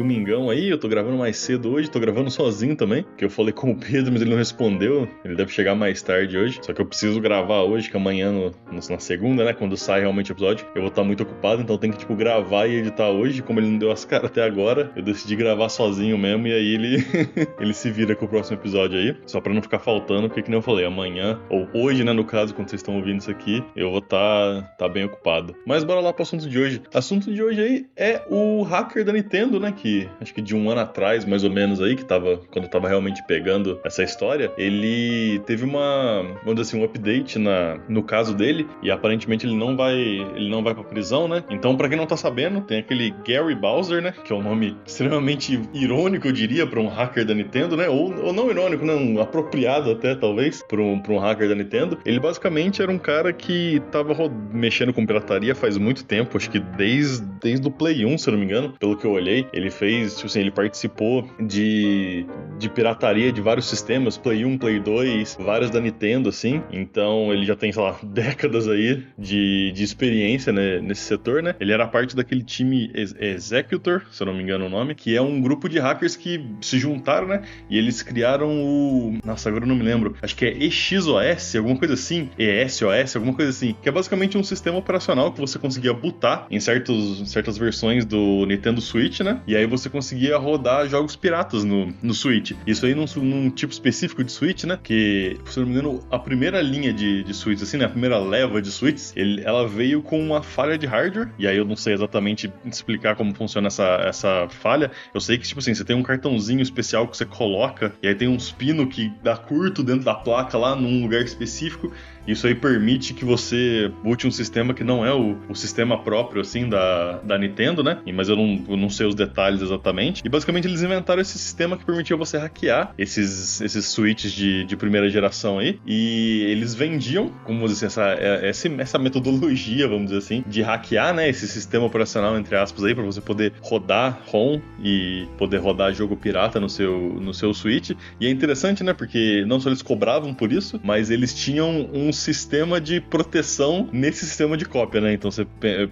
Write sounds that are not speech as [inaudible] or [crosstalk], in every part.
Domingão aí, eu tô gravando mais cedo hoje, tô gravando sozinho também, que eu falei com o Pedro, mas ele não respondeu, ele deve chegar mais tarde hoje, só que eu preciso gravar hoje, que amanhã, no, na segunda, né, quando sai realmente o episódio, eu vou estar tá muito ocupado, então tem que, tipo, gravar e editar hoje, como ele não deu as caras até agora, eu decidi gravar sozinho mesmo, e aí ele, [laughs] ele se vira com o próximo episódio aí, só pra não ficar faltando, porque que nem eu falei, amanhã, ou hoje, né, no caso, quando vocês estão ouvindo isso aqui, eu vou estar tá, tá bem ocupado. Mas bora lá pro assunto de hoje. Assunto de hoje aí é o hacker da Nintendo, né, que acho que de um ano atrás, mais ou menos aí, que tava quando tava realmente pegando essa história, ele teve uma, vamos dizer assim, um update na, no caso dele e aparentemente ele não vai, ele não vai para prisão, né? Então, para quem não tá sabendo, tem aquele Gary Bowser, né, que é um nome extremamente irônico, eu diria, para um hacker da Nintendo, né? Ou, ou não irônico, não apropriado até talvez para um, pra um hacker da Nintendo. Ele basicamente era um cara que tava mexendo com pirataria faz muito tempo, acho que desde desde o Play 1, se eu não me engano, pelo que eu olhei, ele fez tipo assim, ele participou de, de pirataria de vários sistemas, Play 1, Play 2, vários da Nintendo, assim. Então ele já tem, sei lá, [laughs] décadas aí de, de experiência né, nesse setor, né? Ele era parte daquele time Executor, se eu não me engano o nome, que é um grupo de hackers que se juntaram, né? E eles criaram o. Nossa, agora eu não me lembro. Acho que é EXOS, alguma coisa assim. ESOS, alguma coisa assim. Que é basicamente um sistema operacional que você conseguia botar em certos, certas versões do Nintendo Switch, né? E aí você conseguia rodar jogos piratas no, no Switch. Isso aí num, num tipo específico de Switch, né? Que, se não me engano, a primeira linha de, de Switch, assim, né? A primeira leva de Switches, ele, ela veio com uma falha de hardware. E aí eu não sei exatamente explicar como funciona essa, essa falha. Eu sei que, tipo assim, você tem um cartãozinho especial que você coloca, e aí tem uns pinos que dá curto dentro da placa lá num lugar específico. Isso aí permite que você bote um sistema que não é o, o sistema próprio, assim, da, da Nintendo, né? Mas eu não, eu não sei os detalhes exatamente. E basicamente eles inventaram esse sistema que permitia você hackear esses, esses switches de, de primeira geração aí. E eles vendiam, como dizer essa, essa, essa metodologia, vamos dizer assim, de hackear, né? Esse sistema operacional, entre aspas, aí, para você poder rodar ROM e poder rodar jogo pirata no seu, no seu Switch. E é interessante, né? Porque não só eles cobravam por isso, mas eles tinham um sistema de proteção nesse sistema de cópia, né? Então você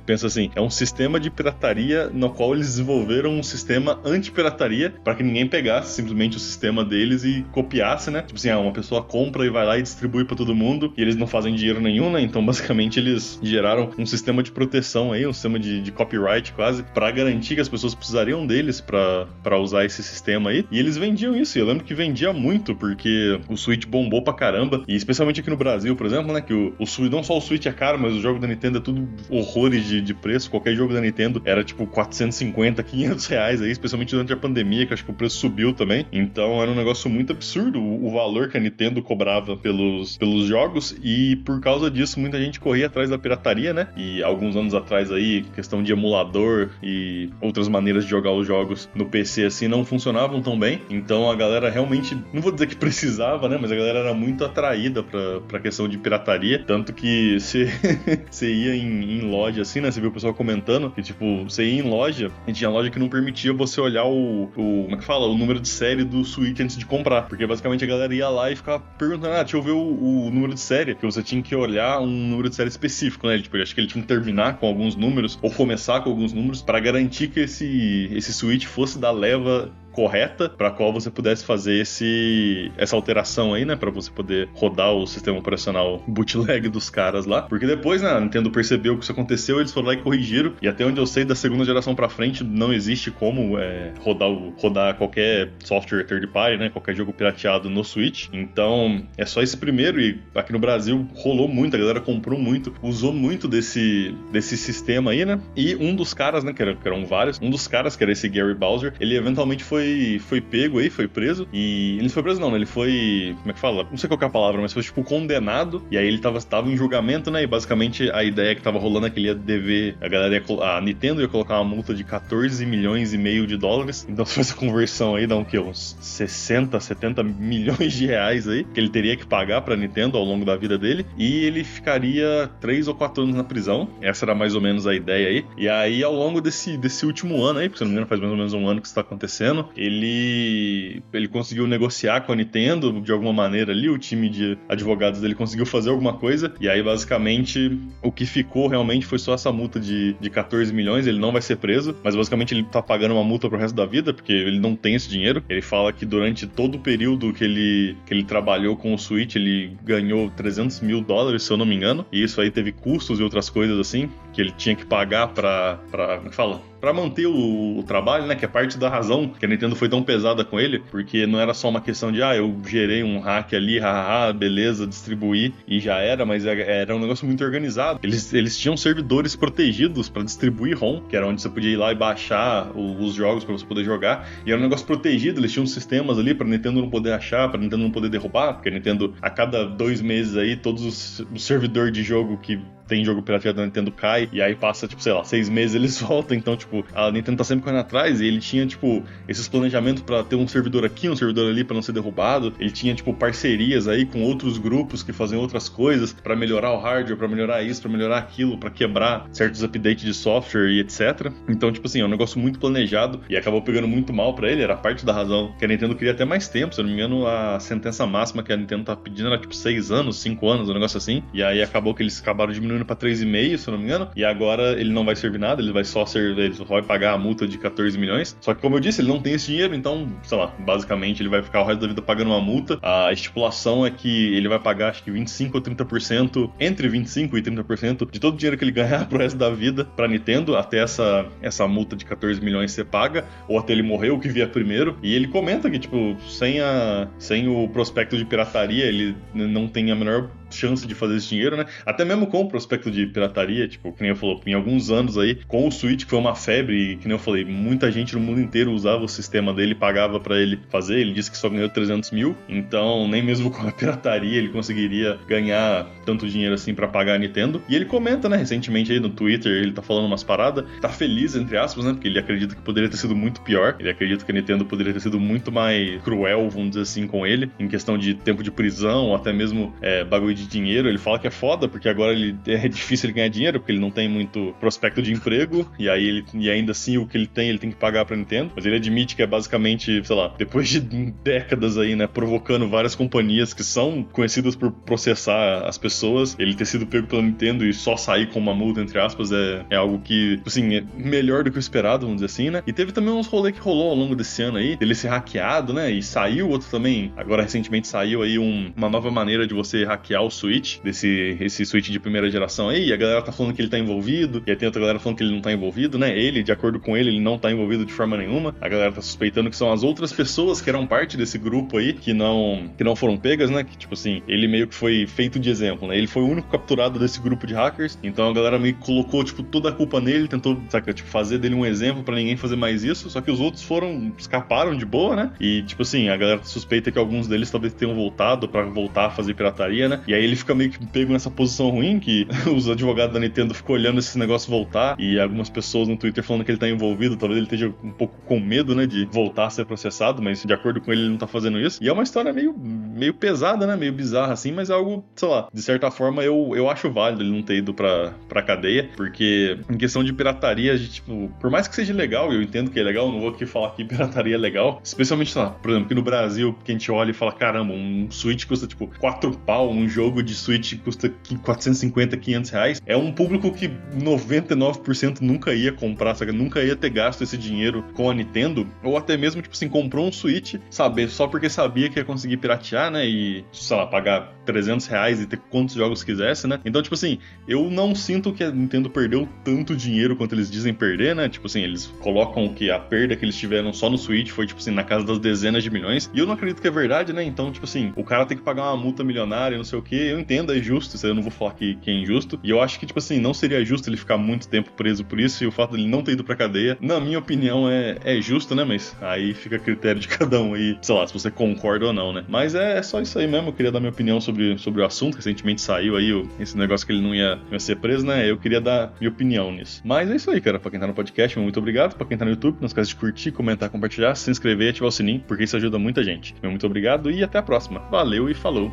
pensa assim, é um sistema de pirataria no qual eles desenvolveram um sistema anti-pirataria para que ninguém pegasse simplesmente o sistema deles e copiasse, né? Tipo assim, ah, uma pessoa compra e vai lá e distribui para todo mundo e eles não fazem dinheiro nenhum, né? Então [laughs] basicamente eles geraram um sistema de proteção aí, um sistema de, de copyright quase, para garantir que as pessoas precisariam deles para usar esse sistema aí. E eles vendiam isso. E eu lembro que vendia muito porque o Switch bombou pra caramba. E especialmente aqui no Brasil, por exemplo, né? Que o, o Switch, não só o Switch é caro, mas o jogo da Nintendo é tudo horrores de, de preço. Qualquer jogo da Nintendo era tipo 450, 500 reais aí, especialmente durante a pandemia, que acho que o preço subiu também. Então era um negócio muito absurdo o, o valor que a Nintendo cobrava pelos, pelos jogos. E por causa disso, muita gente corria atrás da pirataria, né? E alguns anos atrás aí, questão de emulador e outras maneiras de jogar os jogos no PC assim não funcionavam tão bem. Então a galera realmente, não vou dizer que [laughs] precisava, né? Mas a galera era muito atraída pra, pra questão de pirataria. Tanto que [laughs] você ia em, em, loja assim, né? Você viu o pessoal comentando que, tipo, você ia em loja e tinha loja que não permitia você olhar o, o. Como é que fala? O número de série do Switch antes de comprar. Porque basicamente a galera ia lá e ficava perguntando, ah, deixa eu ver o, o número de série. Que você tinha que olhar um número de série específico, né? Tipo, acho que ele tinha que terminar com alguns números ou começar com alguns números para garantir que esse, esse Switch fosse da leva correta para qual você pudesse fazer esse essa alteração aí, né, para você poder rodar o sistema operacional bootleg [laughs] dos caras lá. Porque depois, né, a Nintendo percebeu que isso aconteceu, eles foram lá e corrigiram. E até onde eu sei, da segunda geração para frente não existe como é, rodar rodar qualquer software third party, né, qualquer jogo pirateado no Switch. Então, é só esse primeiro e aqui no Brasil rolou muito, a galera comprou muito, usou muito desse desse sistema aí, né? E um dos caras, né, que, que eram vários, um dos caras que era esse Gary Bowser, ele eventualmente foi foi, foi pego aí, foi preso. E ele foi preso, não, né? Ele foi. Como é que fala? Não sei qual é a palavra, mas foi tipo condenado. E aí ele tava, tava em julgamento, né? E basicamente a ideia que tava rolando é que ele ia dever. A galera ia, A Nintendo ia colocar uma multa de 14 milhões e meio de dólares. Então se faz a conversão aí, dá um que? Uns 60, 70 milhões de reais aí. Que ele teria que pagar pra Nintendo ao longo da vida dele. E ele ficaria 3 ou 4 anos na prisão. Essa era mais ou menos a ideia aí. E aí, ao longo desse, desse último ano aí, porque se não me engano faz mais ou menos um ano que isso tá acontecendo, ele ele conseguiu negociar com a Nintendo de alguma maneira ali, o time de advogados dele conseguiu fazer alguma coisa, e aí basicamente o que ficou realmente foi só essa multa de, de 14 milhões, ele não vai ser preso, mas basicamente ele tá pagando uma multa pro resto da vida, porque ele não tem esse dinheiro. Ele fala que durante todo o período que ele, que ele trabalhou com o Switch, ele ganhou 300 mil dólares, se eu não me engano, e isso aí teve custos e outras coisas assim, que ele tinha que pagar pra. pra como é que fala? Para manter o, o, trabalho, né? Que é parte da razão que a Nintendo foi tão pesada com ele, porque não era só uma questão de, ah, eu gerei um hack ali, haha, beleza, distribuir e já era, mas é, era um negócio muito organizado. Eles, eles tinham servidores protegidos para distribuir ROM, que era onde você podia ir lá e baixar o, os jogos para você poder jogar, e era um negócio protegido, eles tinham sistemas ali para Nintendo não poder achar, para Nintendo não poder derrubar, porque a Nintendo, a cada dois meses aí, todos os, os servidores de jogo que tem jogo pirateado da Nintendo cai, e aí passa, tipo, sei lá, seis meses eles [laughs] voltam, então, tipo, a Nintendo tá sempre correndo atrás, e ele tinha, tipo, esses planejamentos para ter um servidor aqui, um servidor ali para não ser derrubado, ele tinha, tipo, parcerias aí com outros grupos que fazem outras coisas para melhorar o hardware, para melhorar isso, para melhorar aquilo, para quebrar certos updates de software e etc. Então, tipo assim, é um negócio muito planejado e acabou pegando muito mal para ele, era parte da razão que a Nintendo queria até mais tempo, se eu não me engano, a sentença máxima que a Nintendo tá pedindo era tipo seis anos, cinco anos, um negócio assim, e aí acabou que eles acabaram diminuindo diminuindo para 3,5, se eu não me engano. E agora ele não vai servir nada, ele vai só ser. Ele só vai pagar a multa de 14 milhões. Só que, como eu disse, ele não tem esse dinheiro, então, sei lá, basicamente ele vai ficar o resto da vida pagando uma multa. A estipulação é que ele vai pagar acho que 25 ou 30%, entre 25 e 30% de todo o dinheiro que ele ganhar [laughs] pro resto da vida pra Nintendo, até essa, essa multa de 14 milhões ser paga, ou até ele morrer, o que vier primeiro. E ele comenta que, tipo, sem, a, sem o prospecto de pirataria, ele não tem a menor chance de fazer esse dinheiro, né? Até mesmo com o prospecto de pirataria, tipo, que nem eu falou, em alguns anos aí, com o Switch, que foi uma febre, que nem eu falei, muita gente no mundo inteiro usava o sistema dele, pagava para ele fazer, ele disse que só ganhou 300 mil, então nem mesmo [laughs] com a pirataria ele conseguiria ganhar tanto dinheiro assim para pagar a Nintendo. E ele comenta, né, recentemente aí no Twitter, ele tá falando umas paradas, tá feliz, entre aspas, né, porque ele acredita que poderia ter sido muito pior, ele acredita que a Nintendo poderia ter sido muito mais cruel, vamos dizer assim, com ele, em questão de tempo de prisão, ou até mesmo é, bagulho de dinheiro. Ele fala que é foda, porque agora ele, é difícil ele ganhar dinheiro, porque ele não tem muito prospecto de emprego, e aí ele, e ainda assim o que ele tem, ele tem que pagar pra Nintendo. Mas ele admite que é basicamente, sei lá, depois de décadas aí, né, provocando várias companhias que são conhecidas por processar as pessoas, ele ter sido pego pela Nintendo e só sair com uma multa, entre aspas, é, é algo que, assim, é melhor do que o esperado, vamos dizer assim, né? E teve também uns rolês que rolou ao longo desse ano aí, dele ser hackeado, né? E saiu outro também, agora recentemente saiu aí um, uma nova maneira de você hackear o Switch, desse esse Switch de primeira geração aí, e a galera tá falando que ele tá envolvido, e aí tem outra galera falando que ele não tá envolvido, né? Ele, de acordo com ele, ele não tá envolvido de forma nenhuma. A galera tá suspeitando que são as outras pessoas que eram parte desse grupo aí, que não, que não foram pegas, né? Que, tipo assim, ele meio que foi feito de exemplo, né? Ele foi o único capturado desse grupo de hackers, então a galera meio que colocou, tipo, toda a culpa nele, tentou, saca, tipo, fazer dele um exemplo para ninguém fazer mais isso, só que os outros foram, escaparam de boa, né? E, tipo assim, a galera suspeita que alguns deles talvez tenham voltado para voltar a fazer pirataria, né? E aí ele fica meio que pego nessa posição ruim, que [laughs] os advogados da Nintendo ficam olhando esse negócio voltar, e algumas pessoas no Twitter falando que ele tá envolvido, talvez ele esteja um pouco com medo, né, de voltar a ser processado, mas de acordo com ele, ele não tá fazendo isso. E é uma história meio, meio pesada, né, meio bizarra assim, mas é algo, sei lá, de certa forma eu, eu acho válido ele não ter ido pra, pra cadeia, porque em questão de pirataria, de, tipo, por mais que seja legal, eu entendo que é legal, não vou aqui falar que [laughs] pirataria é legal, especialmente, sei lá, por exemplo, aqui no Brasil, que a gente olha e fala, caramba, um Switch custa, tipo, 4 pau, um jogo de Switch custa 450, 500 reais, é um público que 99% nunca ia comprar, sabe? nunca ia ter gasto esse dinheiro com a Nintendo, ou até mesmo, tipo assim, comprou um Switch, saber só porque sabia que ia conseguir piratear, né, e, sei lá, pagar 300 reais e ter quantos jogos quisesse, né? Então, tipo assim, eu não sinto que a Nintendo perdeu tanto dinheiro quanto eles dizem perder, né? Tipo assim, eles colocam que a perda que eles tiveram só no Switch foi, tipo assim, na casa das dezenas de milhões, e eu não acredito que é verdade, né? Então, tipo assim, o cara tem que pagar uma multa milionária, não sei o que, eu entendo, é justo, eu não vou falar que, que é injusto, e eu acho que, tipo assim, não seria justo ele ficar muito tempo preso por isso, e o fato dele não ter ido pra cadeia, na minha opinião, é, é justo, né? Mas aí fica a critério de [laughs] cada um aí, sei lá, se você concorda ou não, né? Mas é, é só isso aí mesmo, eu queria dar minha opinião sobre, sobre o assunto, recentemente saiu aí o, esse negócio que ele não ia, ia ser preso, né? Eu queria dar minha opinião nisso. Mas é isso aí, cara, pra quem tá no podcast, muito obrigado, pra quem tá no YouTube, não esquece de curtir, comentar, compartilhar, se inscrever e ativar o sininho, porque isso ajuda muita gente. Muito obrigado e até a próxima. Valeu e falou!